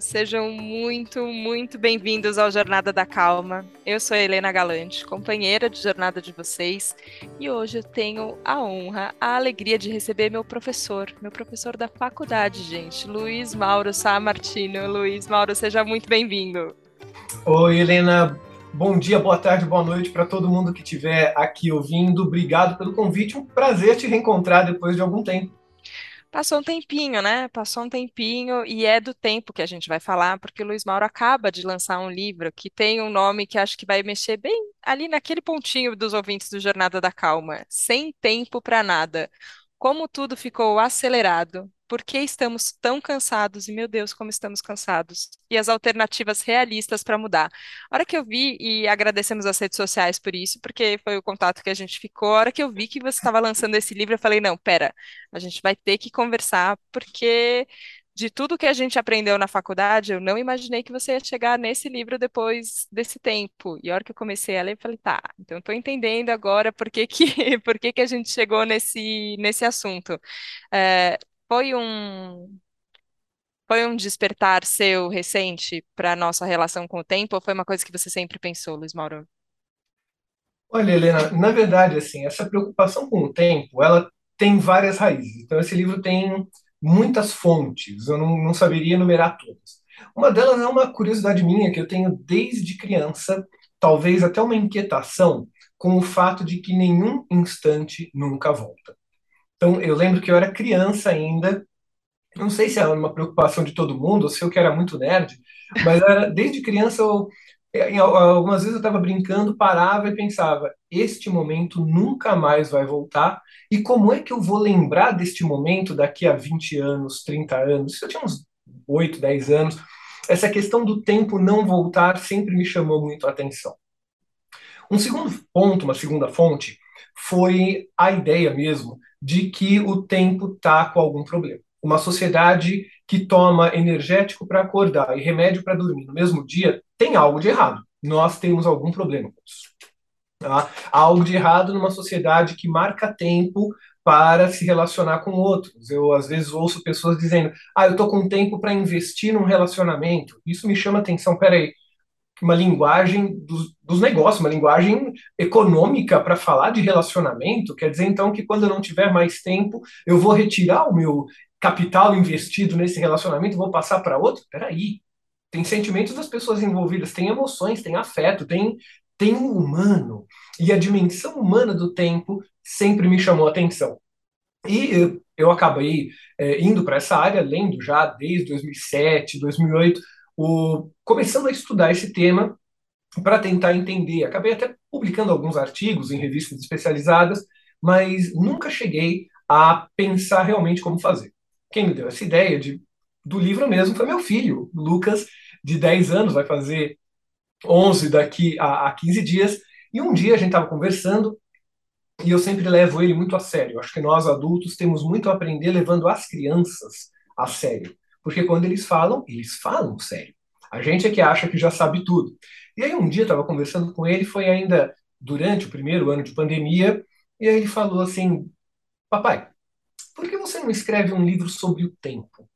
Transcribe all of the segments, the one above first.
Sejam muito, muito bem-vindos ao Jornada da Calma. Eu sou Helena Galante, companheira de jornada de vocês, e hoje eu tenho a honra, a alegria de receber meu professor, meu professor da faculdade, gente, Luiz Mauro Sá Martino. Luiz Mauro, seja muito bem-vindo. Oi, Helena. Bom dia, boa tarde, boa noite para todo mundo que estiver aqui ouvindo. Obrigado pelo convite. Um prazer te reencontrar depois de algum tempo. Passou um tempinho, né? Passou um tempinho e é do tempo que a gente vai falar, porque o Luiz Mauro acaba de lançar um livro que tem um nome que acho que vai mexer bem ali naquele pontinho dos ouvintes do Jornada da Calma. Sem tempo para nada. Como tudo ficou acelerado, por que estamos tão cansados? E, meu Deus, como estamos cansados. E as alternativas realistas para mudar. A hora que eu vi, e agradecemos as redes sociais por isso, porque foi o contato que a gente ficou, a hora que eu vi que você estava lançando esse livro, eu falei, não, pera, a gente vai ter que conversar, porque de tudo que a gente aprendeu na faculdade, eu não imaginei que você ia chegar nesse livro depois desse tempo. E a hora que eu comecei a ler, eu falei, tá, então estou entendendo agora por que que, por que que a gente chegou nesse, nesse assunto. É, foi um foi um despertar seu recente para a nossa relação com o tempo ou foi uma coisa que você sempre pensou, Luiz Mauro? Olha, Helena, na verdade, assim, essa preocupação com o tempo, ela tem várias raízes. Então, esse livro tem muitas fontes, eu não, não saberia enumerar todas. Uma delas é uma curiosidade minha que eu tenho desde criança, talvez até uma inquietação com o fato de que nenhum instante nunca volta. Então, eu lembro que eu era criança ainda, não sei se era uma preocupação de todo mundo, ou se eu que era muito nerd, mas era, desde criança eu, algumas vezes eu estava brincando, parava e pensava: este momento nunca mais vai voltar, e como é que eu vou lembrar deste momento daqui a 20 anos, 30 anos? Se eu tinha uns 8, 10 anos, essa questão do tempo não voltar sempre me chamou muito a atenção. Um segundo ponto, uma segunda fonte, foi a ideia mesmo de que o tempo está com algum problema. Uma sociedade que toma energético para acordar e remédio para dormir no mesmo dia tem algo de errado. Nós temos algum problema com isso. Tá? Há algo de errado numa sociedade que marca tempo para se relacionar com outros. Eu, às vezes, ouço pessoas dizendo: Ah, eu estou com tempo para investir num relacionamento. Isso me chama atenção. Peraí, uma linguagem dos, dos negócios, uma linguagem econômica para falar de relacionamento, quer dizer então que quando eu não tiver mais tempo, eu vou retirar o meu capital investido nesse relacionamento vou passar para outro? Peraí, tem sentimentos das pessoas envolvidas, tem emoções, tem afeto, tem, tem um humano. E a dimensão humana do tempo sempre me chamou a atenção. E eu, eu acabei é, indo para essa área, lendo já desde 2007, 2008, o, começando a estudar esse tema para tentar entender. Acabei até publicando alguns artigos em revistas especializadas, mas nunca cheguei a pensar realmente como fazer. Quem me deu essa ideia de, do livro mesmo foi meu filho, Lucas, de 10 anos, vai fazer 11 daqui a, a 15 dias. E um dia a gente estava conversando e eu sempre levo ele muito a sério. Acho que nós adultos temos muito a aprender levando as crianças a sério. Porque quando eles falam, eles falam sério. A gente é que acha que já sabe tudo. E aí um dia eu estava conversando com ele, foi ainda durante o primeiro ano de pandemia, e aí ele falou assim: Papai, por que você não escreve um livro sobre o tempo?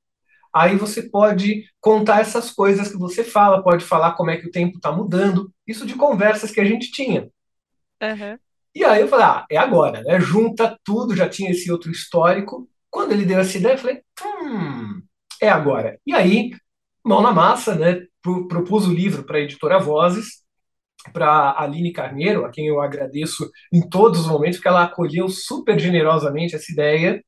Aí você pode contar essas coisas que você fala, pode falar como é que o tempo está mudando, isso de conversas que a gente tinha. Uhum. E aí eu falei, ah, é agora, né? Junta tudo, já tinha esse outro histórico. Quando ele deu essa ideia, eu falei, hum, é agora. E aí, mão na massa, né, propus o livro para a editora Vozes, para Aline Carneiro, a quem eu agradeço em todos os momentos, porque ela acolheu super generosamente essa ideia.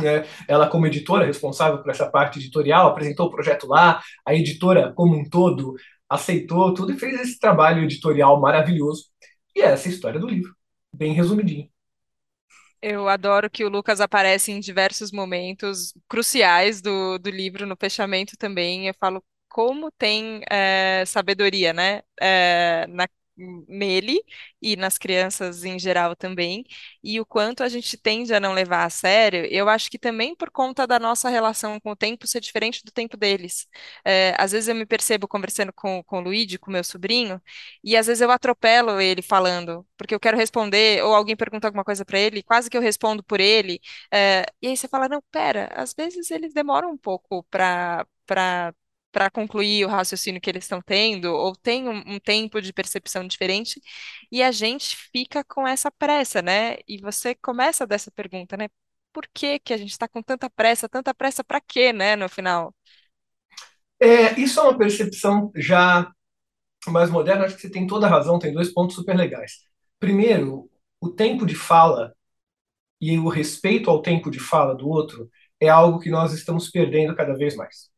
Né? Ela, como editora responsável por essa parte editorial, apresentou o projeto lá, a editora, como um todo, aceitou tudo e fez esse trabalho editorial maravilhoso. E é essa a história do livro, bem resumidinho. Eu adoro que o Lucas aparece em diversos momentos cruciais do, do livro, no fechamento também. Eu falo como tem é, sabedoria, né? É, na, nele e nas crianças em geral também, e o quanto a gente tende a não levar a sério, eu acho que também por conta da nossa relação com o tempo ser diferente do tempo deles. É, às vezes eu me percebo conversando com, com o Luigi, com meu sobrinho, e às vezes eu atropelo ele falando, porque eu quero responder, ou alguém pergunta alguma coisa para ele, quase que eu respondo por ele, é, e aí você fala, não, pera, às vezes eles demoram um pouco para para para concluir o raciocínio que eles estão tendo, ou tem um, um tempo de percepção diferente, e a gente fica com essa pressa, né? E você começa dessa pergunta, né? Por que que a gente está com tanta pressa? Tanta pressa para quê, né? No final. É, isso é uma percepção já mais moderna, acho que você tem toda a razão, tem dois pontos super legais. Primeiro, o tempo de fala e o respeito ao tempo de fala do outro é algo que nós estamos perdendo cada vez mais.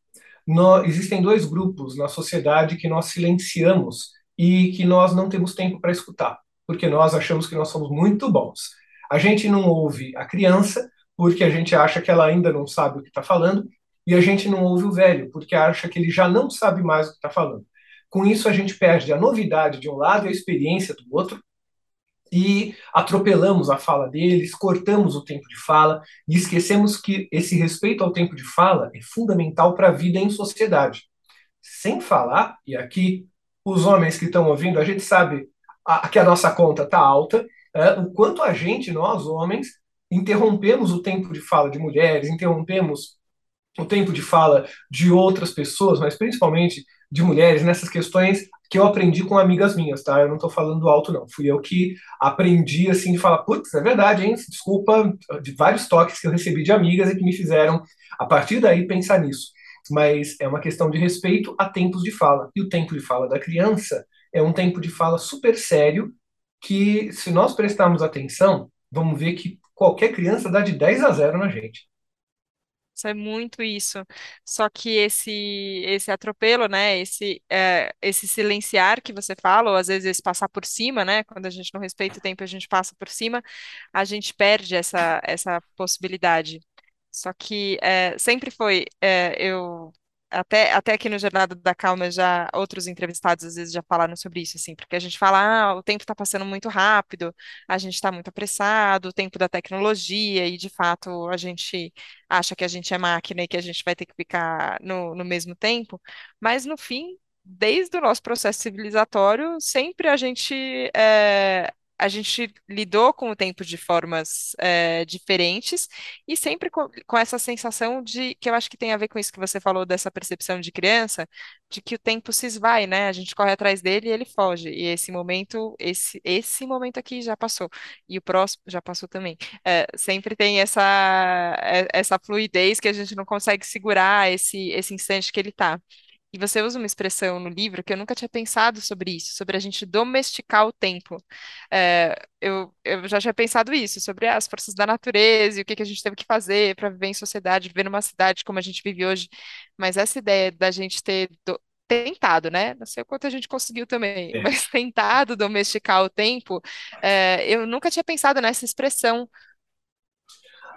Existem dois grupos na sociedade que nós silenciamos e que nós não temos tempo para escutar, porque nós achamos que nós somos muito bons. A gente não ouve a criança porque a gente acha que ela ainda não sabe o que está falando, e a gente não ouve o velho porque acha que ele já não sabe mais o que está falando. Com isso, a gente perde a novidade de um lado e a experiência do outro, e atropelamos a fala deles, cortamos o tempo de fala e esquecemos que esse respeito ao tempo de fala é fundamental para a vida em sociedade. Sem falar, e aqui os homens que estão ouvindo, a gente sabe a, que a nossa conta está alta, é, o quanto a gente, nós homens, interrompemos o tempo de fala de mulheres, interrompemos o tempo de fala de outras pessoas, mas principalmente de mulheres nessas questões que eu aprendi com amigas minhas, tá? Eu não estou falando alto, não. Fui eu que aprendi, assim, de falar, putz, é verdade, hein? Desculpa de vários toques que eu recebi de amigas e que me fizeram, a partir daí, pensar nisso. Mas é uma questão de respeito a tempos de fala. E o tempo de fala da criança é um tempo de fala super sério que, se nós prestarmos atenção, vamos ver que qualquer criança dá de 10 a 0 na gente é muito isso. Só que esse esse atropelo, né? Esse é, esse silenciar que você fala, ou às vezes esse passar por cima, né? Quando a gente não respeita o tempo, a gente passa por cima, a gente perde essa essa possibilidade. Só que é, sempre foi, é, eu até, até aqui no Jornada da Calma, já outros entrevistados às vezes já falaram sobre isso, assim, porque a gente fala, ah, o tempo está passando muito rápido, a gente está muito apressado, o tempo da tecnologia, e de fato a gente acha que a gente é máquina e que a gente vai ter que ficar no, no mesmo tempo, mas no fim, desde o nosso processo civilizatório, sempre a gente é, a gente lidou com o tempo de formas é, diferentes e sempre com, com, essa sensação de que eu acho que tem a ver com isso que você falou dessa percepção de criança, de que o tempo se esvai, né? A gente corre atrás dele e ele foge. E esse momento, esse, esse momento aqui já passou e o próximo já passou também. É, sempre tem essa é, essa fluidez que a gente não consegue segurar esse esse instante que ele está. E você usa uma expressão no livro que eu nunca tinha pensado sobre isso, sobre a gente domesticar o tempo. É, eu, eu já tinha pensado isso, sobre as forças da natureza e o que, que a gente teve que fazer para viver em sociedade, viver numa cidade como a gente vive hoje. Mas essa ideia da gente ter do, tentado, né? Não sei o quanto a gente conseguiu também, É. mas tentado domesticar o tempo, é, eu nunca tinha pensado nessa expressão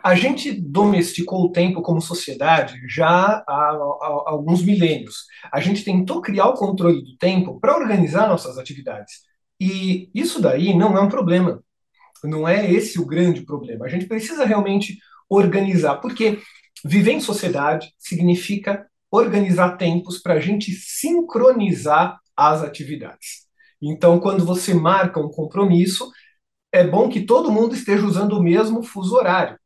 A gente domesticou o tempo como sociedade já há, há alguns milênios. A gente tentou criar o controle do tempo para organizar nossas atividades. E isso daí não é um problema. Não é esse o grande problema. A gente precisa realmente organizar, porque viver em sociedade significa organizar tempos para a gente sincronizar as atividades. Então, quando você marca um compromisso, é bom que todo mundo esteja usando o mesmo fuso horário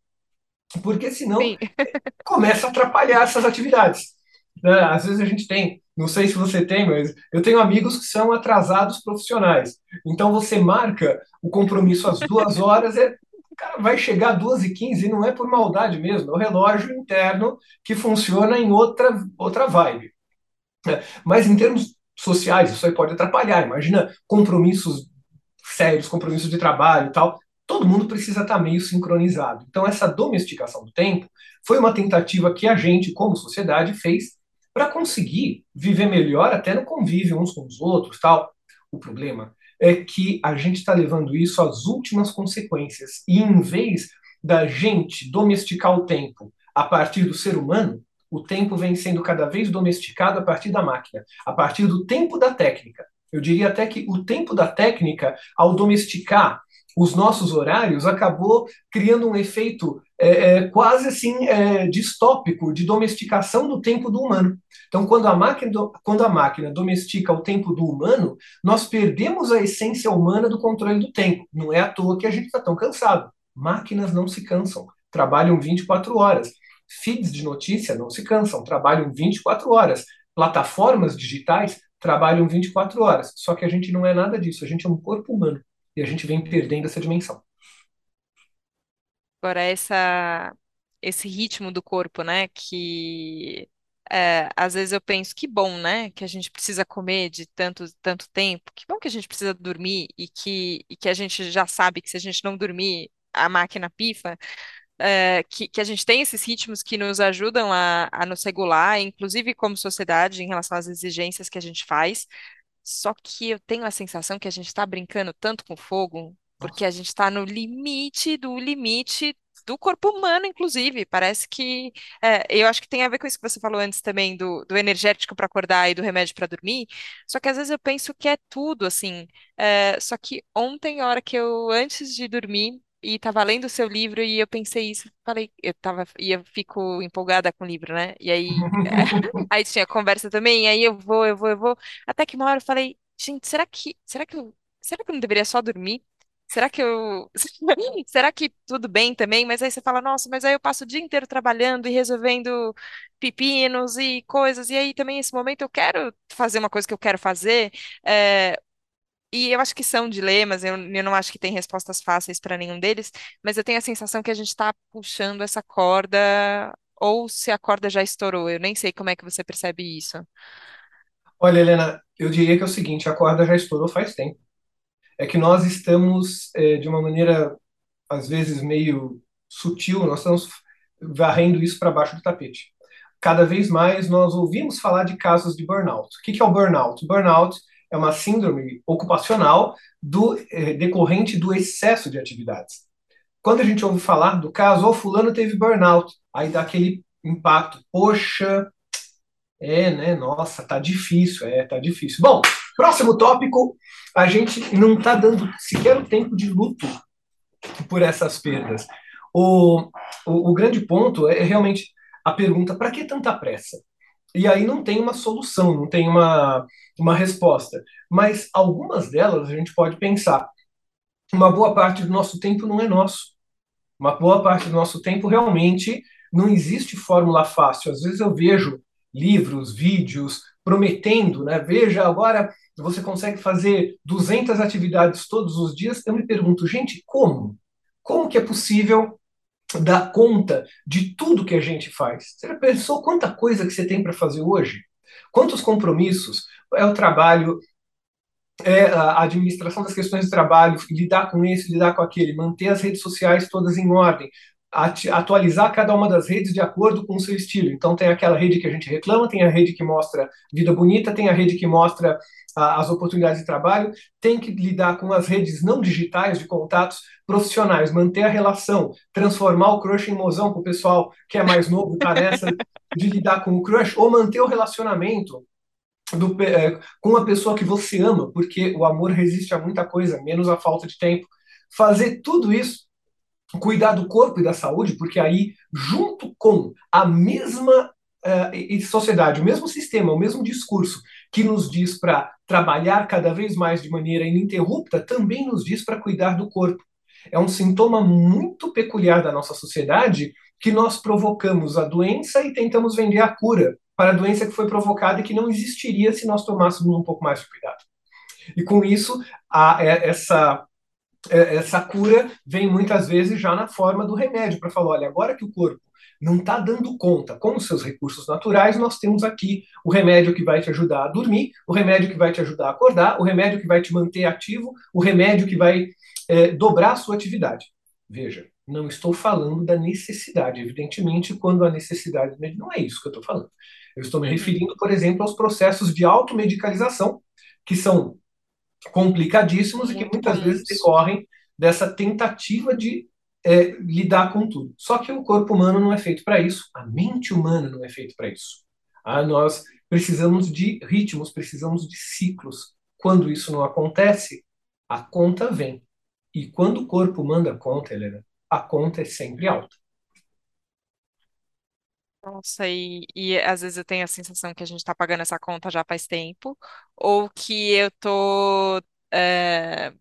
porque senão Sim. começa a atrapalhar essas atividades. Né? Às vezes a gente tem, não sei se você tem, mas eu tenho amigos que são atrasados profissionais. Então você marca o compromisso às duas horas, é, cara vai chegar às duas e quinze e não é por maldade mesmo, é o relógio interno que funciona em outra, outra vibe. É, mas em termos sociais, isso aí pode atrapalhar. Imagina compromissos sérios, compromissos de trabalho e tal todo mundo precisa estar meio sincronizado. Então, essa domesticação do tempo foi uma tentativa que a gente, como sociedade, fez para conseguir viver melhor até no convívio uns com os outros, tal. O problema é que a gente está levando isso às últimas consequências e em vez da gente domesticar o tempo a partir do ser humano, o tempo vem sendo cada vez domesticado a partir da máquina, a partir do tempo da técnica. Eu diria até que o tempo da técnica, ao domesticar os nossos horários, acabou criando um efeito é, é, quase assim é, distópico de domesticação do tempo do humano. Então, quando a, máquina, quando a máquina domestica o tempo do humano, nós perdemos a essência humana do controle do tempo. Não é à toa que a gente está tão cansado. Máquinas não se cansam, trabalham 24 horas. Feeds de notícia não se cansam, trabalham 24 horas. plataformas digitais trabalham 24 horas. Só que a gente não é nada disso, a gente é um corpo humano e a gente vem perdendo essa dimensão. Agora, essa, esse ritmo do corpo, né? Que é, às vezes eu penso, que bom, né? Que a gente precisa comer de tanto, tanto tempo, que bom que a gente precisa dormir e que, e que a gente já sabe que se a gente não dormir, a máquina pifa. é, que, que a gente tem esses ritmos que nos ajudam a, a nos regular, inclusive como sociedade, em relação às exigências que a gente faz. Só que eu tenho a sensação que a gente está brincando tanto com fogo, porque a gente está no limite do limite do corpo humano, inclusive. Parece que. é, eu acho que tem a ver com isso que você falou antes também, do, do energético para acordar e do remédio para dormir. Só que às vezes eu penso que é tudo, assim. É, só que ontem, a hora que eu, antes de dormir, e estava lendo o seu livro, e eu pensei isso, falei, eu tava, e eu fico empolgada com o livro, né? E aí. Aí tinha conversa também, aí eu vou, eu vou, eu vou. Até que uma hora eu falei, gente, será que, será que eu, será que eu não deveria só dormir? Será que eu, será que tudo bem também? Mas aí você fala, nossa, mas aí eu passo o dia inteiro trabalhando e resolvendo pepinos e coisas, e aí também esse momento eu quero fazer uma coisa que eu quero fazer, é, e eu acho que são dilemas, eu, eu não acho que tem respostas fáceis para nenhum deles, mas eu tenho a sensação que a gente está puxando essa corda, ou se a corda já estourou, eu nem sei como é que você percebe isso. Olha, Helena, eu diria que é o seguinte: a corda já estourou faz tempo. É que nós estamos, é, de uma maneira, às vezes, meio sutil, nós estamos varrendo isso para baixo do tapete. Cada vez mais nós ouvimos falar de casos de burnout. O que que é o burnout? O burnout é uma síndrome ocupacional do, é, decorrente do excesso de atividades. Quando a gente ouve falar do caso, o oh, fulano teve burnout, aí dá aquele impacto. Poxa, é, né? Nossa, tá difícil, é, tá difícil. Bom, próximo tópico, a gente não tá dando sequer o tempo de luto por essas perdas. O, o, o grande ponto é realmente a pergunta: para que tanta pressa? E aí não tem uma solução, não tem uma, uma resposta. Mas algumas delas a gente pode pensar. Uma boa parte do nosso tempo não é nosso. Uma boa parte do nosso tempo realmente não existe fórmula fácil. Às vezes eu vejo livros, vídeos, prometendo, né? Veja, agora você consegue fazer 200 atividades todos os dias. Eu me pergunto, gente, como? Como que é possível dar conta de tudo que a gente faz? Você já pensou quanta coisa que você tem para fazer hoje? Quantos compromissos? É o trabalho, é a administração das questões de trabalho, lidar com esse, lidar com aquele, manter as redes sociais todas em ordem, atualizar cada uma das redes de acordo com o seu estilo. Então, tem aquela rede que a gente reclama, tem a rede que mostra vida bonita, tem a rede que mostra ah, as oportunidades de trabalho, tem que lidar com as redes não digitais de contatos profissionais, manter a relação, transformar o crush em mozão com o pessoal que é mais novo, tá nessa de lidar com o crush, ou manter o relacionamento do, é, com a pessoa que você ama, porque o amor resiste a muita coisa, menos a falta de tempo. Fazer tudo isso cuidar do corpo e da saúde, porque aí, junto com a mesma uh, sociedade, o mesmo sistema, o mesmo discurso que nos diz para trabalhar cada vez mais de maneira ininterrupta, também nos diz para cuidar do corpo. É um sintoma muito peculiar da nossa sociedade que nós provocamos a doença e tentamos vender a cura para a doença que foi provocada e que não existiria se nós tomássemos um pouco mais de cuidado. E com isso, a, é, essa essa cura vem muitas vezes já na forma do remédio, para falar: olha, agora que o corpo não está dando conta com os seus recursos naturais, nós temos aqui o remédio que vai te ajudar a dormir, o remédio que vai te ajudar a acordar, o remédio que vai te manter ativo, o remédio que vai é, dobrar a sua atividade. Veja, não estou falando da necessidade, evidentemente, quando a necessidade não é isso que eu estou falando. Eu estou me Uhum. referindo, por exemplo, aos processos de automedicalização, que são complicadíssimos e que muitas vezes decorrem dessa tentativa de é, lidar com tudo. Só que o corpo humano não é feito para isso, a mente humana não é feita para isso. Ah, nós precisamos de ritmos, precisamos de ciclos. Quando isso não acontece, a conta vem. E quando o corpo manda a conta, Helena, a conta é sempre alta. Nossa, e, e às vezes eu tenho a sensação que a gente está pagando essa conta já faz tempo, ou que eu tô é,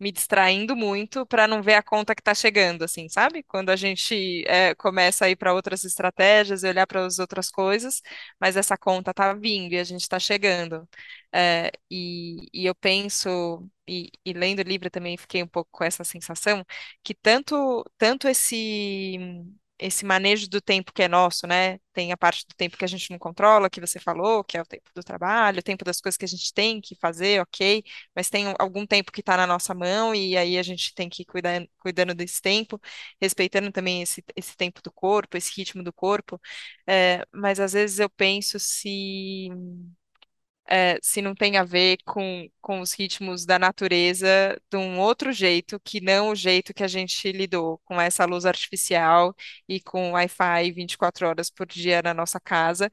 me distraindo muito para não ver a conta que está chegando, assim, sabe? Quando a gente é, começa a ir para outras estratégias e olhar para as outras coisas, mas essa conta está vindo e a gente está chegando. É, e, e, eu penso, e, e lendo o livro também fiquei um pouco com essa sensação, que tanto, tanto esse esse manejo do tempo que é nosso, né? Tem a parte do tempo que a gente não controla, que você falou, que é o tempo do trabalho, o tempo das coisas que a gente tem que fazer, ok, mas tem algum tempo que está na nossa mão e aí a gente tem que ir cuidar, cuidando desse tempo, respeitando também esse, esse tempo do corpo, esse ritmo do corpo. É, mas às vezes eu penso se é, se não tem a ver com, com os ritmos da natureza de um outro jeito, que não o jeito que a gente lidou com essa luz artificial e com Wi-Fi 24 horas por dia na nossa casa.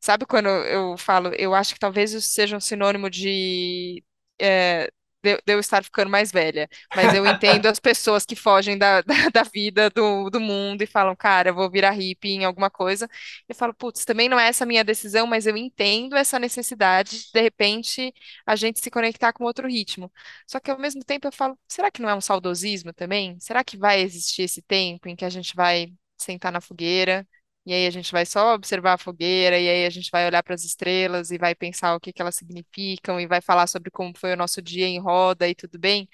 Sabe quando eu falo, eu acho que talvez isso seja um sinônimo de é, de, de eu estar ficando mais velha. Mas eu entendo as pessoas que fogem da, da, da vida, do, do mundo e falam, cara, eu vou virar hippie em alguma coisa. Eu falo, putz, também não é essa a minha decisão, mas eu entendo essa necessidade de, de repente, a gente se conectar com outro ritmo. Só que ao mesmo tempo eu falo, será que não é um saudosismo também? Será que vai existir esse tempo em que a gente vai sentar na fogueira? E aí a gente vai só observar a fogueira, e aí a gente vai olhar para as estrelas e vai pensar o que que elas significam, e vai falar sobre como foi o nosso dia em roda e tudo bem.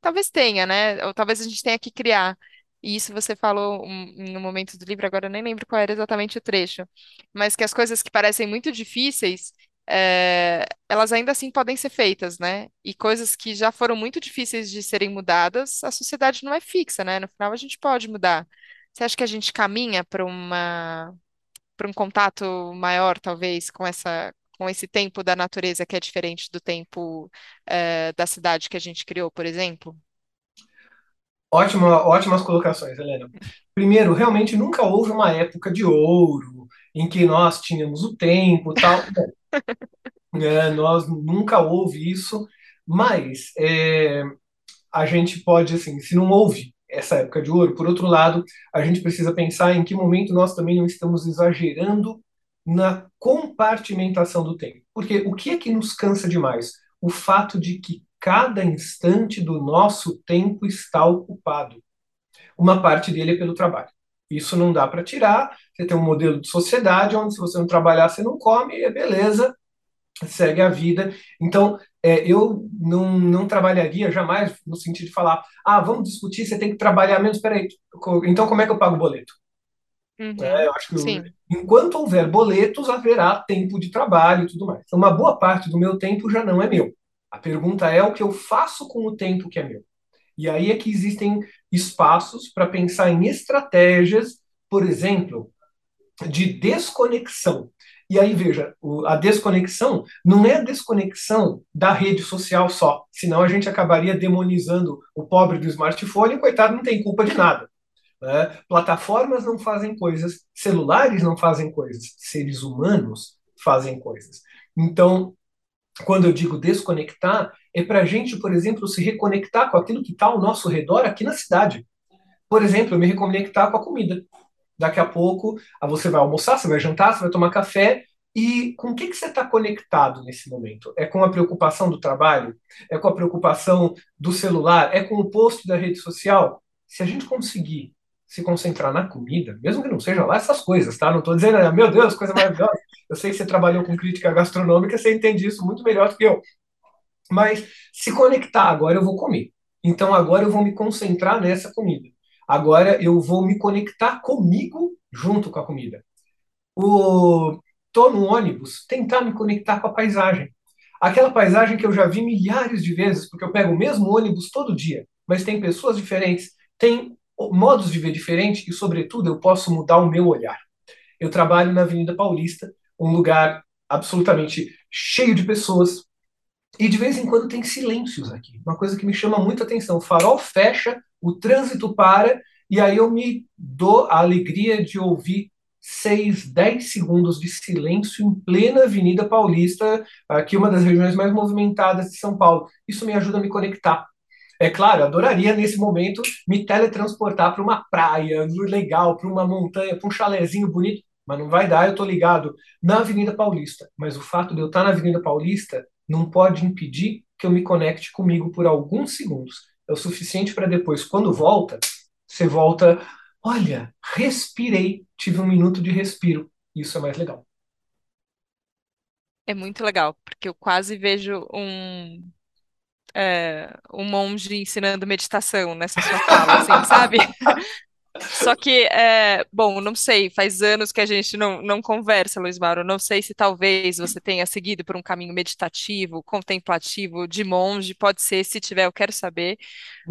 Talvez tenha, né? Ou talvez a gente tenha que criar. E isso você falou um, no momento do livro, agora eu nem lembro qual era exatamente o trecho, mas que as coisas que parecem muito difíceis, é, elas ainda assim podem ser feitas, né? E coisas que já foram muito difíceis de serem mudadas, a sociedade não é fixa, né? No final a gente pode mudar. Você acha que a gente caminha para uma para um contato maior, talvez, com essa com esse tempo da natureza que é diferente do tempo eh, da cidade que a gente criou, por exemplo? Ótima, ótimas colocações, Helena. Primeiro, realmente nunca houve uma época de ouro em que nós tínhamos o tempo, tal. É, nós nunca houve isso, mas é, a gente pode, assim, se não houve essa época de ouro. Por outro lado, a gente precisa pensar em que momento nós também não estamos exagerando na compartimentação do tempo. Porque o que é que nos cansa demais? O fato de que cada instante do nosso tempo está ocupado. Uma parte dele é pelo trabalho. Isso não dá para tirar. Você tem um modelo de sociedade onde, se você não trabalhar, você não come, é beleza, segue a vida. Então, é, eu não, não trabalharia jamais no sentido de falar, ah, vamos discutir, você tem que trabalhar menos, peraí, então como é que eu pago o boleto? Uhum, é, eu acho que sim. enquanto houver boletos, haverá tempo de trabalho e tudo mais. Então, uma boa parte do meu tempo já não é meu. A pergunta é o que eu faço com o tempo que é meu. E aí é que existem espaços para pensar em estratégias, por exemplo, de desconexão. E aí, veja, a desconexão não é a desconexão da rede social só, senão a gente acabaria demonizando o pobre do smartphone, e coitado, não tem culpa de nada. Né? Plataformas não fazem coisas, celulares não fazem coisas, seres humanos fazem coisas. Então, quando eu digo desconectar, é para a gente, por exemplo, se reconectar com aquilo que está ao nosso redor aqui na cidade. Por exemplo, me reconectar com a comida. Daqui a pouco ah, você vai almoçar, você vai jantar, você vai tomar café. E com o que, que você está conectado nesse momento? É com a preocupação do trabalho? É com a preocupação do celular? É com o post da rede social? Se a gente conseguir se concentrar na comida, mesmo que não seja lá essas coisas, tá? Não estou dizendo, ah, meu Deus, coisa maravilhosa. Eu sei que você trabalhou com crítica gastronômica, você entende isso muito melhor do que eu. Mas se conectar, agora eu vou comer. Então agora eu vou me concentrar nessa comida. Agora eu vou me conectar comigo junto com a comida. O tô no ônibus, tentar me conectar com a paisagem. Aquela paisagem que eu já vi milhares de vezes, porque eu pego o mesmo ônibus todo dia, mas tem pessoas diferentes, tem modos de ver diferentes e, sobretudo, eu posso mudar o meu olhar. Eu trabalho na Avenida Paulista, um lugar absolutamente cheio de pessoas, e de vez em quando tem silêncios aqui. Uma coisa que me chama muita atenção. O farol fecha, o trânsito para, e aí eu me dou a alegria de ouvir seis, dez segundos de silêncio em plena Avenida Paulista, aqui uma das regiões mais movimentadas de São Paulo. Isso me ajuda a me conectar. É claro, adoraria nesse momento me teletransportar para uma praia legal, para uma montanha, para um chalezinho bonito, mas não vai dar, eu estou ligado na Avenida Paulista. Mas o fato de eu estar na Avenida Paulista não pode impedir que eu me conecte comigo por alguns segundos é o suficiente para depois, quando volta, você volta, olha, respirei, tive um minuto de respiro. Isso é mais legal. É muito legal, porque eu quase vejo um, é, um monge ensinando meditação nessa sua fala, assim, sabe? Só que, é, bom, não sei, faz anos que a gente não, não conversa, Luiz Mauro. Não sei se talvez você tenha seguido por um caminho meditativo, contemplativo, de monge. Pode ser, se tiver, eu quero saber.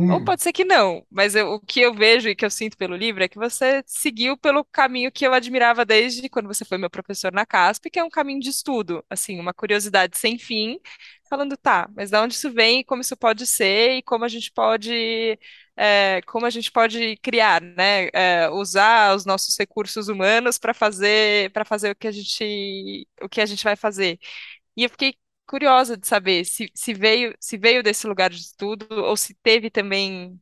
Ou Hum, pode ser que não, mas eu- o que eu vejo e que eu sinto pelo livro é que você seguiu pelo caminho que eu admirava desde quando você foi meu professor na CASP, que é um caminho de estudo, assim, uma curiosidade sem fim, falando, tá, mas de onde isso vem, como isso pode ser e como a gente pode, é, como a gente pode criar, né, é, usar os nossos recursos humanos para fazer, para fazer o que a gente, o que a gente vai fazer. E eu fiquei curiosa de saber se, se veio, se veio desse lugar de estudo ou se teve também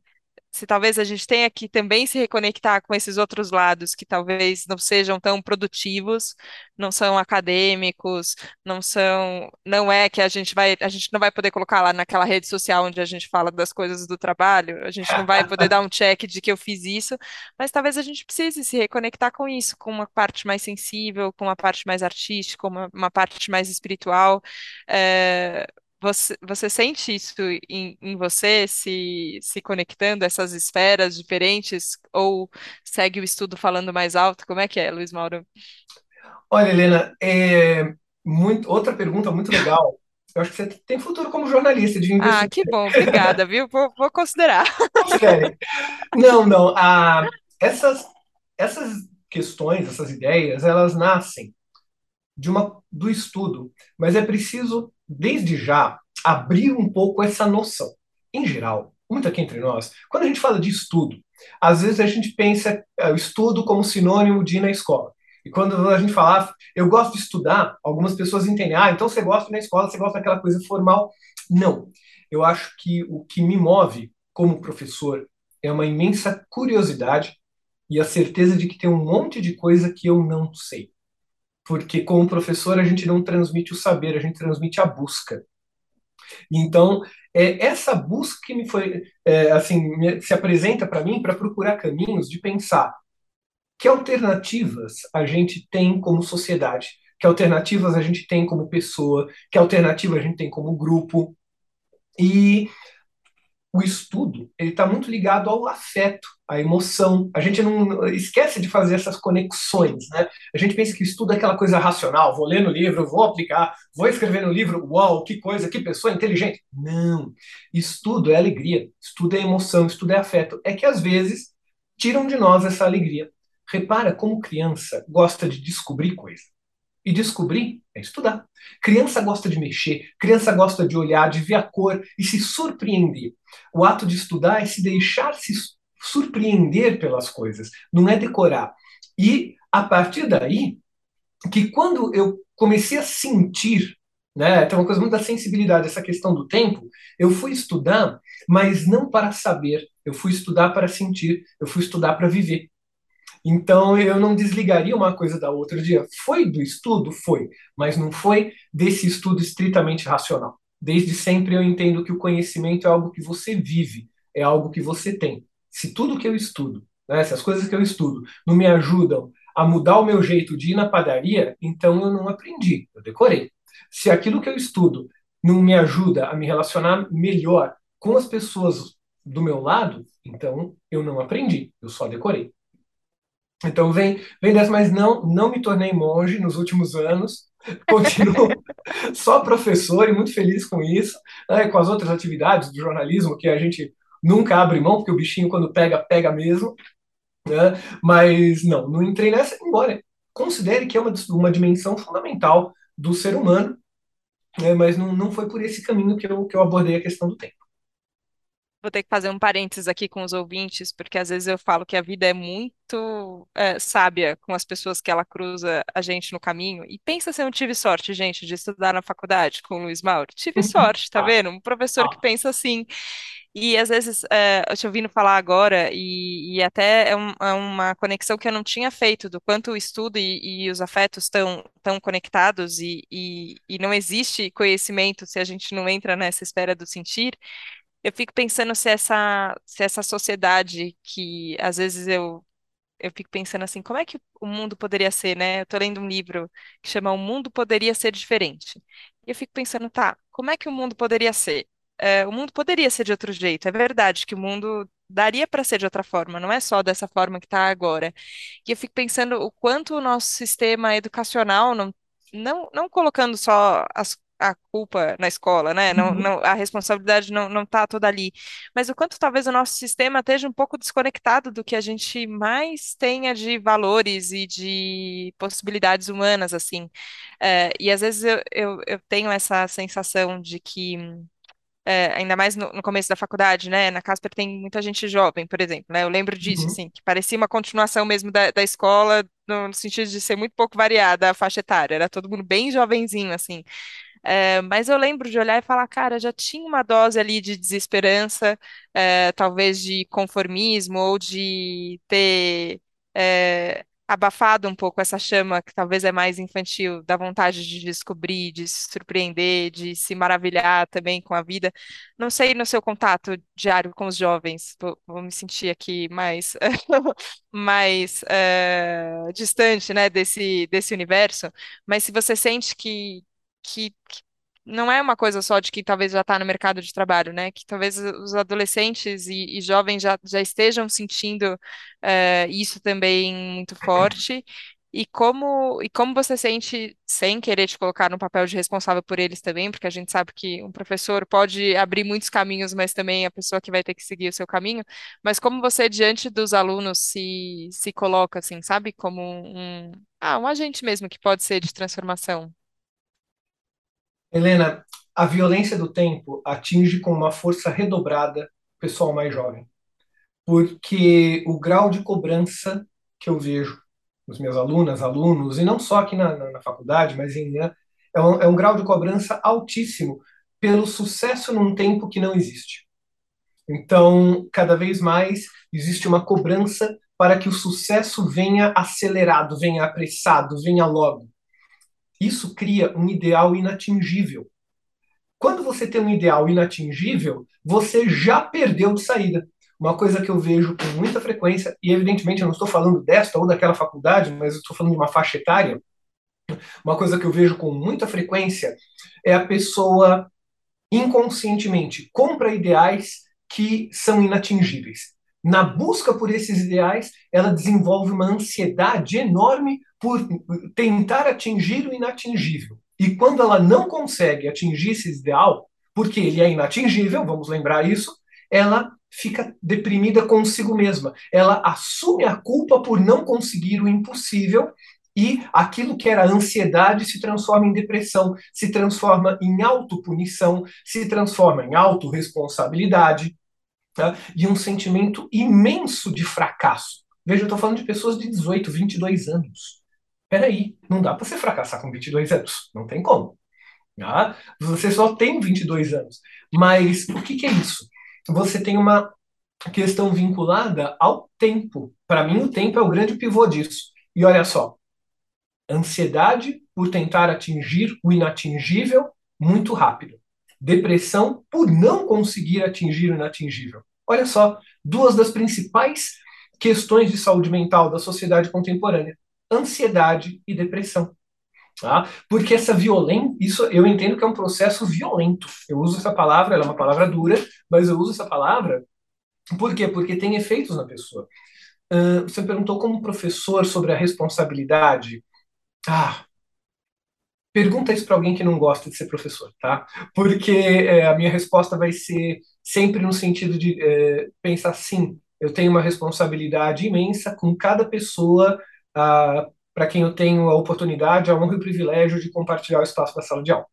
se talvez a gente tenha que também se reconectar com esses outros lados que talvez não sejam tão produtivos, não são acadêmicos, não são, não é que a gente vai, a gente não vai poder colocar lá naquela rede social onde a gente fala das coisas do trabalho, a gente não vai poder dar um check de que eu fiz isso, mas talvez a gente precise se reconectar com isso, com uma parte mais sensível, com uma parte mais artística, uma, uma parte mais espiritual. É, você, você sente isso em, em você, se, se conectando a essas esferas diferentes, ou segue o estudo falando mais alto? Como é que é, Luiz Mauro? Olha, Helena, é muito, outra pergunta muito legal. Eu acho que você tem futuro como jornalista de Ah, investigação. que bom, obrigada, viu? Vou, vou considerar. Sério. Não, não. A, essas, essas questões, essas ideias, elas nascem de uma, do estudo, mas é preciso, desde já, abrir um pouco essa noção. Em geral, muito aqui entre nós, quando a gente fala de estudo, às vezes a gente pensa é, o estudo como sinônimo de ir na escola. E quando a gente fala, ah, eu gosto de estudar, algumas pessoas entendem, ah, então você gosta na escola, você gosta daquela coisa formal. Não. Eu acho que o que me move como professor é uma imensa curiosidade e a certeza de que tem um monte de coisa que eu não sei porque como professor a gente não transmite o saber, a gente transmite a busca. Então, é essa busca que me foi, é, assim, se apresenta para mim para procurar caminhos de pensar que alternativas a gente tem como sociedade, que alternativas a gente tem como pessoa, que alternativa a gente tem como grupo. E o estudo ele está muito ligado ao afeto, à emoção. A gente não esquece de fazer essas conexões, né? A gente pensa que estudo é aquela coisa racional. Vou ler no livro, vou aplicar, vou escrever no livro. Uau, que coisa, que pessoa inteligente. Não. Estudo é alegria, estudo é emoção, estudo é afeto. É que às vezes tiram de nós essa alegria. Repara como criança gosta de descobrir coisa. E descobrir é estudar. Criança gosta de mexer, criança gosta de olhar, de ver a cor e se surpreender. O ato de estudar é se deixar se surpreender pelas coisas, não é decorar. E a partir daí, que quando eu comecei a sentir, né, tem uma coisa muito da sensibilidade, essa questão do tempo, eu fui estudar, mas não para saber, eu fui estudar para sentir, eu fui estudar para viver. Então eu não desligaria uma coisa da outra. dia foi do estudo? Foi, mas não foi desse estudo estritamente racional. Desde sempre eu entendo que o conhecimento é algo que você vive, é algo que você tem. Se tudo que eu estudo, né, se as coisas que eu estudo não me ajudam a mudar o meu jeito de ir na padaria, então eu não aprendi, eu decorei. Se aquilo que eu estudo não me ajuda a me relacionar melhor com as pessoas do meu lado, então eu não aprendi, eu só decorei. Então vem, vem dessa, mas não, não me tornei monge nos últimos anos. Continuo só professor e muito feliz com isso, né, com as outras atividades do jornalismo que a gente nunca abre mão, porque o bichinho quando pega, pega mesmo. Né? Mas não, não entrei nessa, embora considere que é uma, uma dimensão fundamental do ser humano, né? mas não, não foi por esse caminho que eu, que eu abordei a questão do tempo. Vou ter que fazer um parênteses aqui com os ouvintes, porque às vezes eu falo que a vida é muito é, sábia com as pessoas que ela cruza a gente no caminho. E pensa se eu não tive sorte, gente, de estudar na faculdade com o Luiz Mauro. Tive sorte, tá Ah, vendo? Um professor que ah, pensa assim. E às vezes, é, eu te ouvindo falar agora, e, e até é, um- é uma conexão que eu não tinha feito, do quanto o estudo e, e os afetos estão tão conectados, e, e, e não existe conhecimento se a gente não entra nessa esfera do sentir. Eu fico pensando se essa, se essa sociedade que às vezes eu eu fico pensando assim, como é que o mundo poderia ser, né? Eu tô lendo um livro que chama O Mundo Poderia Ser Diferente. E eu fico pensando, tá, como é que o mundo poderia ser? É, o mundo poderia ser de outro jeito. É verdade que o mundo daria para ser de outra forma, não é só dessa forma que está agora. E eu fico pensando o quanto o nosso sistema educacional não, não, não colocando só as a culpa na escola, né? Não, Uhum. não, a responsabilidade não, não tá toda ali. Mas o quanto talvez o nosso sistema esteja um pouco desconectado do que a gente mais tenha de valores e de possibilidades humanas, assim. É, e às vezes eu, eu, eu tenho essa sensação de que é, ainda mais no, no começo da faculdade, né? Na Casper tem muita gente jovem, por exemplo, né? Eu lembro disso, Uhum. assim, que parecia uma continuação mesmo da, da escola, no, no sentido de ser muito pouco variada a faixa etária, era todo mundo bem jovenzinho, assim. É, mas eu lembro de olhar e falar, cara, já tinha uma dose ali de desesperança, é, talvez de conformismo ou de ter é, abafado um pouco essa chama que talvez é mais infantil, da vontade de descobrir, de se surpreender, de se maravilhar também com a vida. Não sei no seu contato diário com os jovens, vou, vou me sentir aqui mais, mais é, distante, né, desse, desse universo, mas se você sente que que, não é uma coisa só de que talvez já está no mercado de trabalho, né? Que talvez os adolescentes e, e jovens já, já estejam sentindo eh, isso também muito forte. E como, e como você sente, sem querer te colocar no papel de responsável por eles também, porque a gente sabe que um professor pode abrir muitos caminhos, mas também a pessoa que vai ter que seguir o seu caminho, mas como você, diante dos alunos, se, se coloca, assim, sabe? Como um, ah, um agente mesmo que pode ser de transformação. Helena, a violência do tempo atinge com uma força redobrada o pessoal mais jovem, porque o grau de cobrança que eu vejo nos meus alunas, alunos, e não só aqui na, na, na faculdade, mas em, né, é, um, é um grau de cobrança altíssimo pelo sucesso num tempo que não existe. Então, cada vez mais existe uma cobrança para que o sucesso venha acelerado, venha apressado, venha logo. Isso cria um ideal inatingível. Quando você tem um ideal inatingível, você já perdeu de saída. Uma coisa que eu vejo com muita frequência, e evidentemente eu não estou falando desta ou daquela faculdade, mas estou falando de uma faixa etária, uma coisa que eu vejo com muita frequência é a pessoa inconscientemente compra ideais que são inatingíveis. Na busca por esses ideais, ela desenvolve uma ansiedade enorme por tentar atingir o inatingível. E quando ela não consegue atingir esse ideal, porque ele é inatingível, vamos lembrar isso, ela fica deprimida consigo mesma. Ela assume a culpa por não conseguir o impossível e aquilo que era ansiedade se transforma em depressão, se transforma em autopunição, se transforma em autorresponsabilidade tá? e um sentimento imenso de fracasso. Veja, eu estou falando de pessoas de 18, 22 anos. Peraí, não dá para você fracassar com 22 anos. Não tem como. Tá? Você só tem 22 anos. Mas o que, que é isso? Você tem uma questão vinculada ao tempo. Para mim, o tempo é o grande pivô disso. E olha só, ansiedade por tentar atingir o inatingível muito rápido. Depressão por não conseguir atingir o inatingível. Olha só, duas das principais questões de saúde mental da sociedade contemporânea: ansiedade e depressão. Tá? Porque essa violência, isso eu entendo que é um processo violento. Eu uso essa palavra, ela é uma palavra dura, mas eu uso essa palavra por quê? Porque tem efeitos na pessoa. Uh, você perguntou como professor sobre a responsabilidade. Ah, pergunta isso para alguém que não gosta de ser professor, tá? Porque é, a minha resposta vai ser sempre no sentido de é, pensar assim: eu tenho uma responsabilidade imensa com cada pessoa ah, para quem eu tenho a oportunidade, a honra e o privilégio de compartilhar o espaço da sala de aula.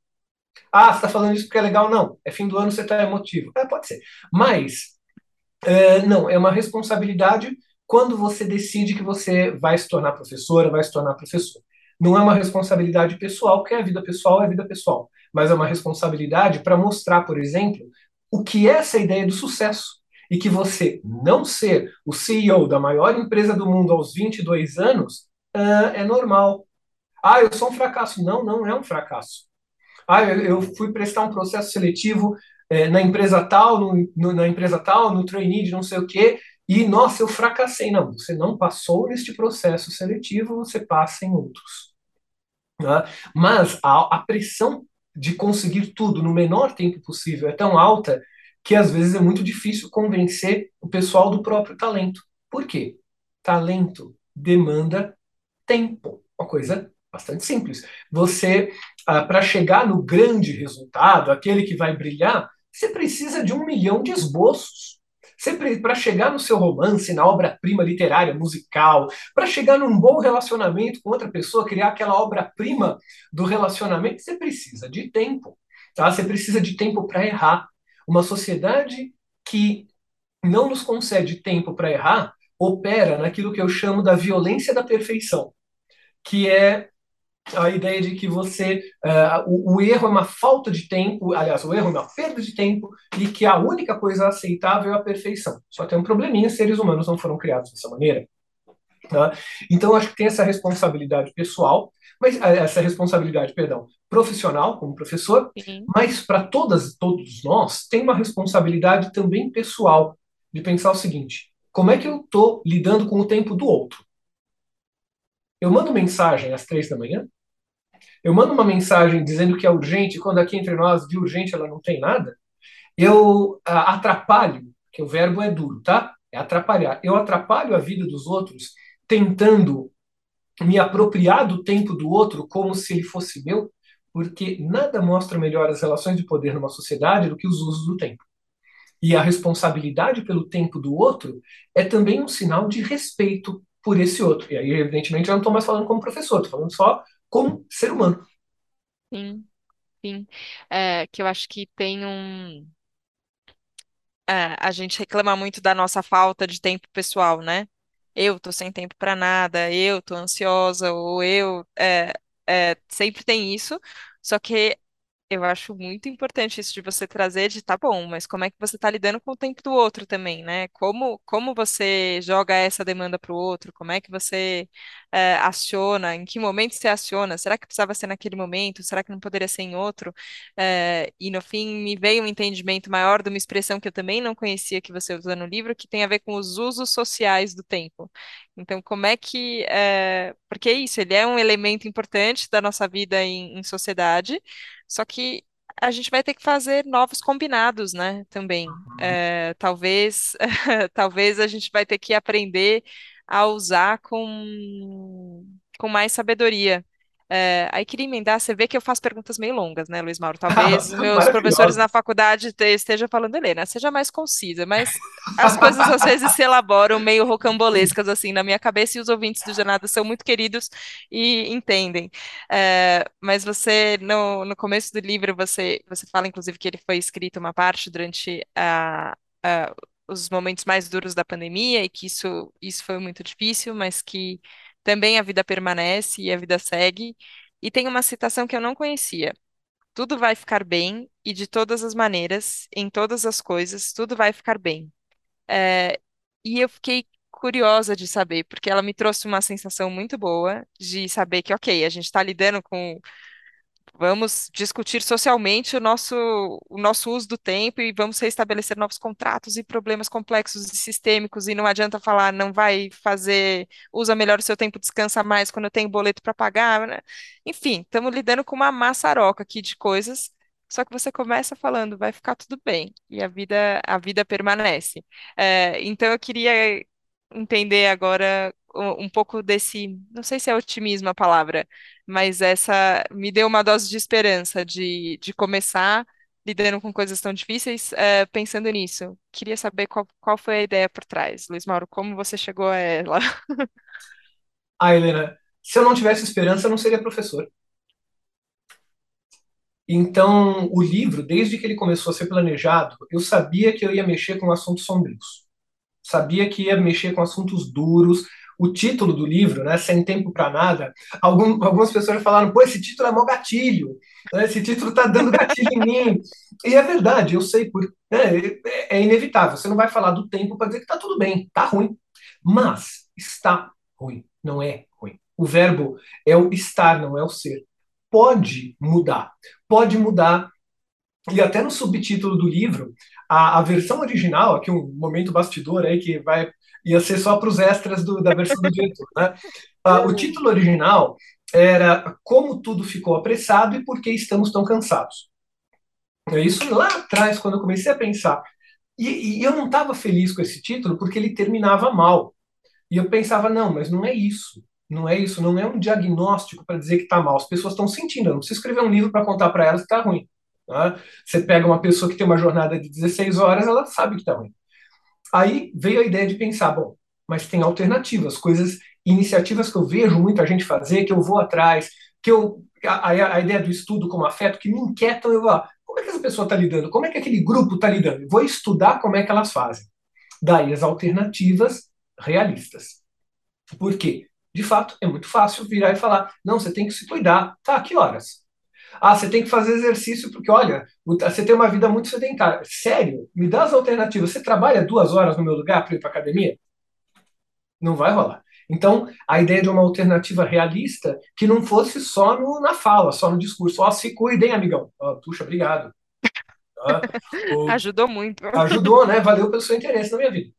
Ah, você está falando isso porque é legal? Não. É fim do ano, você está emotivo. É, pode ser. Mas, é, não, é uma responsabilidade quando você decide que você vai se tornar professora, vai se tornar professor. Não é uma responsabilidade pessoal, porque a vida pessoal é a vida pessoal, mas é uma responsabilidade para mostrar, por exemplo, o que é essa ideia do sucesso. E que você não ser o CEO da maior empresa do mundo aos 22 anos uh, é normal. Ah, eu sou um fracasso. Não, não é um fracasso. Ah, eu, eu fui prestar um processo seletivo é, na empresa tal, no, no, na empresa tal, no trainee de não sei o quê, e nossa, eu fracassei. Não, você não passou neste processo seletivo, você passa em outros. Né? Mas a, a pressão de conseguir tudo no menor tempo possível é tão alta que às vezes é muito difícil convencer o pessoal do próprio talento. Por quê? Talento demanda tempo. Uma coisa bastante simples. Você, ah, para chegar no grande resultado, aquele que vai brilhar, você precisa de um milhão de esboços. Para chegar no seu romance, na obra-prima literária, musical, para chegar num bom relacionamento com outra pessoa, criar aquela obra-prima do relacionamento, você precisa de tempo. Tá? Você precisa de tempo para errar. Uma sociedade que não nos concede tempo para errar opera naquilo que eu chamo da violência da perfeição, que é a ideia de que você uh, o, o, erro é uma falta de tempo, aliás, o erro é uma perda de tempo e que a única coisa aceitável é a perfeição. Só tem um probleminha, seres humanos não foram criados dessa maneira. Tá? Então, acho que tem essa responsabilidade pessoal, mas eh, essa responsabilidade, perdão, profissional como professor, Sim. mas para todas, todos nós tem uma responsabilidade também pessoal de pensar o seguinte: como é que eu estou lidando com o tempo do outro? Eu mando mensagem às três da manhã, eu mando uma mensagem dizendo que é urgente, quando aqui entre nós de urgente ela não tem nada, eu ah, atrapalho, que o verbo é duro, tá? É atrapalhar. Eu atrapalho a vida dos outros tentando me apropriar do tempo do outro como se ele fosse meu, porque nada mostra melhor as relações de poder numa sociedade do que os usos do tempo. E a responsabilidade pelo tempo do outro é também um sinal de respeito por esse outro. E aí, evidentemente, eu não estou mais falando como professor, estou falando só como ser humano. Sim, sim. É, que eu acho que tem um. é, a gente reclama muito da nossa falta de tempo pessoal, né? Eu tô sem tempo para nada, eu tô ansiosa, ou eu. é, é, sempre tem isso. Só que eu acho muito importante isso de você trazer de tá bom, mas como é que você está lidando com o tempo do outro também, né? Como, como você joga essa demanda para o outro? Como é que você é, aciona? Em que momento você aciona? Será que precisava ser naquele momento? Será que não poderia ser em outro? É, e no fim me veio um entendimento maior de uma expressão que eu também não conhecia que você usa no livro, que tem a ver com os usos sociais do tempo. Então, como é que. É, porque é isso, ele é um elemento importante da nossa vida em, em sociedade. Só que a gente vai ter que fazer novos combinados, né? Também. É, talvez, talvez a gente vai ter que aprender a usar com, com mais sabedoria. É, aí queria emendar, você vê que eu faço perguntas meio longas, né, Luiz Mauro? Talvez meus professores na faculdade estejam falando, Helena, seja mais concisa, mas as coisas às vezes se elaboram meio rocambolescas assim na minha cabeça e os ouvintes do Jornada são muito queridos e entendem. É, mas você, no, no começo do livro, você, você fala, inclusive, que ele foi escrito uma parte durante a, a, os momentos mais duros da pandemia e que isso, isso foi muito difícil, mas que também a vida permanece e a vida segue. E tem uma citação que eu não conhecia. Tudo vai ficar bem e de todas as maneiras, em todas as coisas, tudo vai ficar bem. É, e eu fiquei curiosa de saber, porque ela me trouxe uma sensação muito boa de saber que, ok, a gente está lidando com Vamos discutir socialmente o nosso, o nosso uso do tempo e vamos restabelecer novos contratos e problemas complexos e sistêmicos. E não adianta falar, não vai fazer, usa melhor o seu tempo, descansa mais quando eu tenho boleto para pagar. Né? Enfim, estamos lidando com uma maçaroca aqui de coisas. Só que você começa falando, vai ficar tudo bem e a vida, a vida permanece. É, então eu queria entender agora um pouco desse, não sei se é otimismo a palavra, mas essa me deu uma dose de esperança de, de começar lidando com coisas tão difíceis, é, pensando nisso. Queria saber qual, qual foi a ideia por trás. Luiz Mauro, como você chegou a ela? Ah, Helena, se eu não tivesse esperança, eu não seria professor. Então, o livro, desde que ele começou a ser planejado, eu sabia que eu ia mexer com assuntos sombrios. Sabia que ia mexer com assuntos duros, o título do livro, né, Sem Tempo para Nada, algum, algumas pessoas falaram, pô, esse título é mó gatilho, né, esse título tá dando gatilho em mim. E é verdade, eu sei, por, né, é, é inevitável, você não vai falar do tempo para dizer que tá tudo bem, tá ruim. Mas está ruim, não é ruim. O verbo é o estar, não é o ser. Pode mudar, pode mudar E até no subtítulo do livro, a, a versão original, aqui um momento bastidor aí que vai ia ser só para os extras do, da versão do diretor, né? Ah, o título original era Como tudo ficou apressado e por que estamos tão cansados. É isso lá atrás, quando eu comecei a pensar. E, e eu não estava feliz com esse título porque ele terminava mal. E eu pensava, não, mas não é isso. Não é isso, não é um diagnóstico para dizer que está mal. As pessoas estão sentindo. Eu não preciso escrever um livro para contar para elas que está ruim. Tá? Você pega uma pessoa que tem uma jornada de 16 horas, ela sabe que está ruim. Aí veio a ideia de pensar, bom, mas tem alternativas, coisas, iniciativas que eu vejo muita gente fazer, que eu vou atrás, que eu a, a ideia do estudo como afeto, que me inquietam, eu vou lá, como é que essa pessoa está lidando? Como é que aquele grupo está lidando? Vou estudar como é que elas fazem. Daí as alternativas realistas. Por quê? De fato, é muito fácil virar e falar: não, você tem que se cuidar. Tá, que horas? Ah, você tem que fazer exercício porque, olha, você tem uma vida muito sedentária. Sério? Me dá as alternativas. Você trabalha duas horas no meu lugar para ir para academia? Não vai rolar. Então, a ideia de uma alternativa realista que não fosse só no, na fala, só no discurso. Ó, oh, se cuidem, amigão. Oh, puxa, obrigado. Ah. Ajudou muito. Ajudou, né? Valeu pelo seu interesse na minha vida.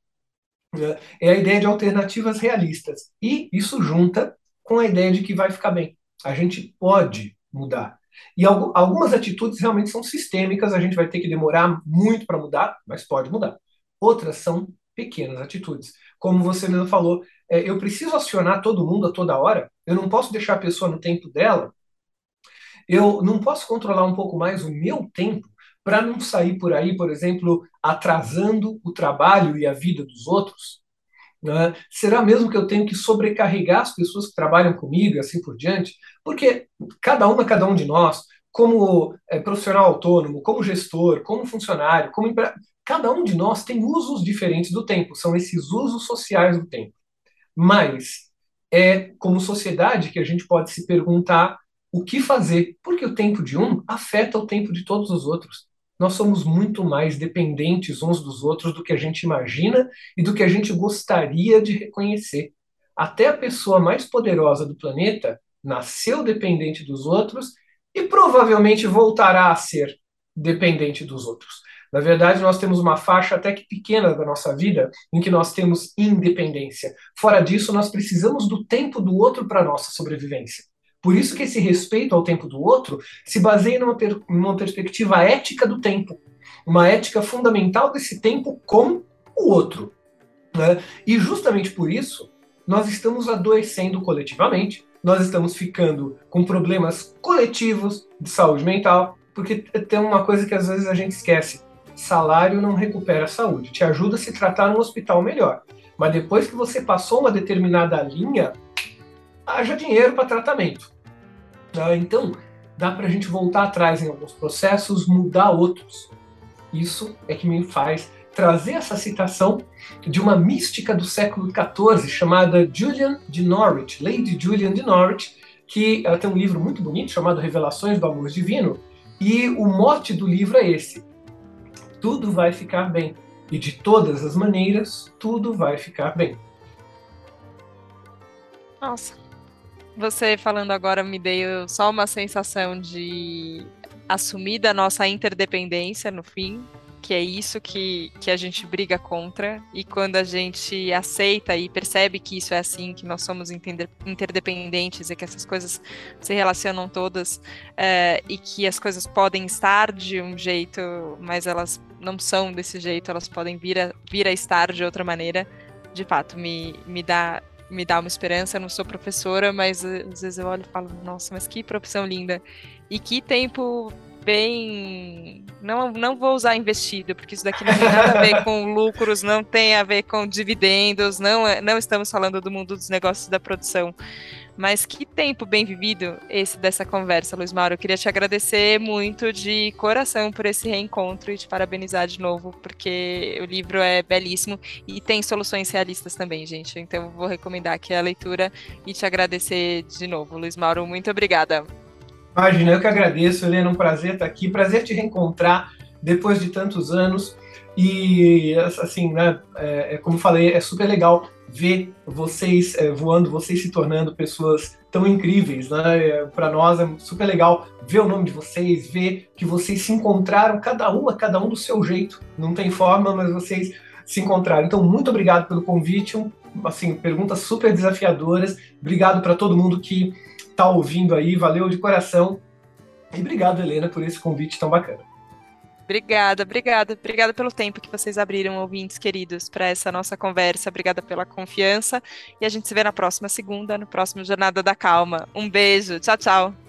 É a ideia de alternativas realistas. E isso junta com a ideia de que vai ficar bem. A gente pode mudar. E algumas atitudes realmente são sistêmicas, a gente vai ter que demorar muito para mudar, mas pode mudar. Outras são pequenas atitudes. Como você mesmo falou, é, eu preciso acionar todo mundo a toda hora, eu não posso deixar a pessoa no tempo dela, eu não posso controlar um pouco mais o meu tempo para não sair por aí, por exemplo, atrasando o trabalho e a vida dos outros. Né? Será mesmo que eu tenho que sobrecarregar as pessoas que trabalham comigo e assim por diante? Porque cada uma, cada um de nós, como é, profissional autônomo, como gestor, como funcionário, como empre... cada um de nós tem usos diferentes do tempo, são esses usos sociais do tempo. Mas é como sociedade que a gente pode se perguntar o que fazer, porque o tempo de um afeta o tempo de todos os outros nós somos muito mais dependentes uns dos outros do que a gente imagina e do que a gente gostaria de reconhecer. Até a pessoa mais poderosa do planeta nasceu dependente dos outros e provavelmente voltará a ser dependente dos outros. Na verdade, nós temos uma faixa até que pequena da nossa vida em que nós temos independência. Fora disso, nós precisamos do tempo do outro para nossa sobrevivência. Por isso que esse respeito ao tempo do outro se baseia numa, per numa perspectiva ética do tempo, uma ética fundamental desse tempo com o outro. Né? E justamente por isso, nós estamos adoecendo coletivamente, nós estamos ficando com problemas coletivos de saúde mental, porque tem uma coisa que às vezes a gente esquece: salário não recupera a saúde, te ajuda a se tratar num hospital melhor. Mas depois que você passou uma determinada linha, haja dinheiro para tratamento. Tá? Então, dá para a gente voltar atrás em alguns processos, mudar outros. Isso é que me faz trazer essa citação de uma mística do século XIV chamada Julian de Norwich, Lady Julian de Norwich, que ela tem um livro muito bonito chamado Revelações do Amor Divino, e o mote do livro é esse: tudo vai ficar bem. E de todas as maneiras, tudo vai ficar bem. Nossa, você falando agora me deu só uma sensação de assumir da nossa interdependência no fim, que é isso que, que a gente briga contra, e quando a gente aceita e percebe que isso é assim, que nós somos interdependentes e que essas coisas se relacionam todas, é, e que as coisas podem estar de um jeito, mas elas não são desse jeito, elas podem vir a, vir a estar de outra maneira, de fato, me, me dá me dá uma esperança. Eu não sou professora, mas eh, às vezes eu olho e falo, nossa, mas que profissão linda. E que tempo bem. Não, não vou usar investido, porque isso daqui não tem nada a ver com lucros, não tem a ver com dividendos, não, é, não estamos falando do mundo dos negócios da produção. Mas que tempo bem vivido esse dessa conversa, Luiz Mauro. Eu queria te agradecer muito de coração por esse reencontro e te parabenizar de novo, porque o livro é belíssimo e tem soluções realistas também, gente. Então eu vou recomendar aqui a leitura e te agradecer de novo, Luiz Mauro. Muito obrigada. Imagina, eu que agradeço, Helena. Um prazer estar aqui, prazer te reencontrar. depois de tantos anos. E, assim, né, é, é como falei, é super legal ver vocês é, voando, vocês se tornando pessoas tão incríveis, né? É, Para nós é super legal ver o nome de vocês, ver que vocês se encontraram, cada uma, cada um do seu jeito. Não tem forma, mas vocês se encontraram. Então, muito obrigado pelo convite. Um, assim, perguntas super desafiadoras. Obrigado para todo mundo que está ouvindo aí. Valeu de coração. E obrigado, Helena, por esse convite tão bacana. Obrigada, obrigada, obrigada pelo tempo que vocês abriram, ouvintes queridos, para essa nossa conversa. Obrigada pela confiança. E a gente se vê na próxima segunda, no próximo Jornada da Calma. Um beijo, tchau, tchau.